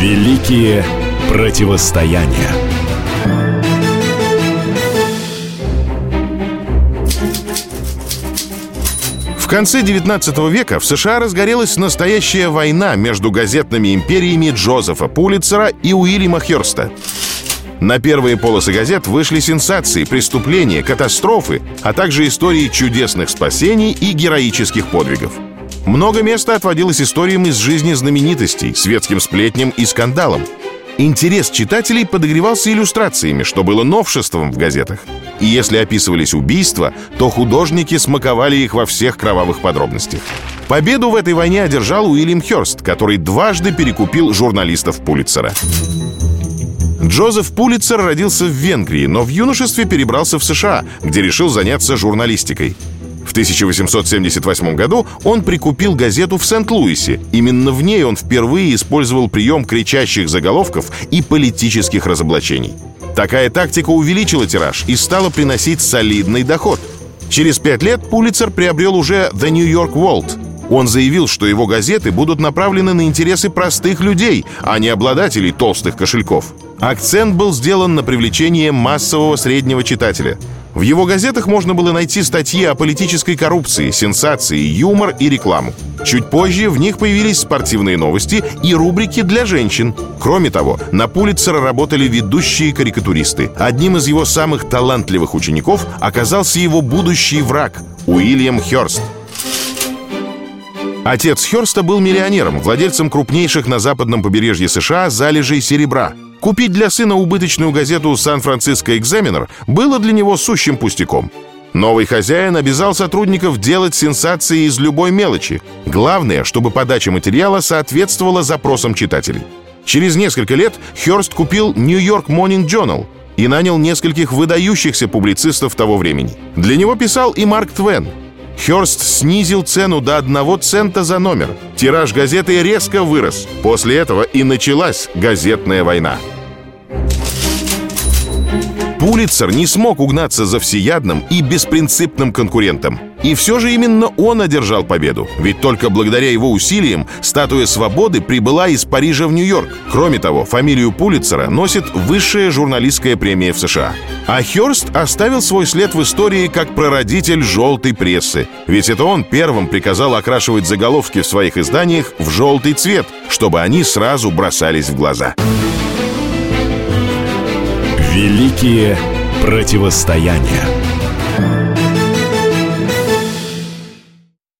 Великие противостояния. В конце 19 века в США разгорелась настоящая война между газетными империями Джозефа Пулитцера и Уильяма Хёрста. На первые полосы газет вышли сенсации, преступления, катастрофы, а также истории чудесных спасений и героических подвигов. Много места отводилось историям из жизни знаменитостей, светским сплетням и скандалам. Интерес читателей подогревался иллюстрациями, что было новшеством в газетах. И если описывались убийства, то художники смаковали их во всех кровавых подробностях. Победу в этой войне одержал Уильям Хёрст, который дважды перекупил журналистов Пулитцера. Джозеф Пулитцер родился в Венгрии, но в юношестве перебрался в США, где решил заняться журналистикой. В 1878 году он прикупил газету в Сент-Луисе. Именно в ней он впервые использовал прием кричащих заголовков и политических разоблачений. Такая тактика увеличила тираж и стала приносить солидный доход. Через пять лет Пулицер приобрел уже The New York World. Он заявил, что его газеты будут направлены на интересы простых людей, а не обладателей толстых кошельков. Акцент был сделан на привлечение массового среднего читателя. В его газетах можно было найти статьи о политической коррупции, сенсации, юмор и рекламу. Чуть позже в них появились спортивные новости и рубрики для женщин. Кроме того, на Пулитцера работали ведущие карикатуристы. Одним из его самых талантливых учеников оказался его будущий враг – Уильям Хёрст. Отец Хёрста был миллионером, владельцем крупнейших на западном побережье США залежей серебра – Купить для сына убыточную газету «Сан-Франциско Экзаменер» было для него сущим пустяком. Новый хозяин обязал сотрудников делать сенсации из любой мелочи. Главное, чтобы подача материала соответствовала запросам читателей. Через несколько лет Хёрст купил «Нью-Йорк Morning Journal» и нанял нескольких выдающихся публицистов того времени. Для него писал и Марк Твен. Хёрст снизил цену до одного цента за номер. Тираж газеты резко вырос. После этого и началась газетная война. Пулицер не смог угнаться за всеядным и беспринципным конкурентом. И все же именно он одержал победу. Ведь только благодаря его усилиям статуя свободы прибыла из Парижа в Нью-Йорк. Кроме того, фамилию Пулицера носит высшая журналистская премия в США. А Хёрст оставил свой след в истории как прародитель желтой прессы. Ведь это он первым приказал окрашивать заголовки в своих изданиях в желтый цвет, чтобы они сразу бросались в глаза. Великие противостояния.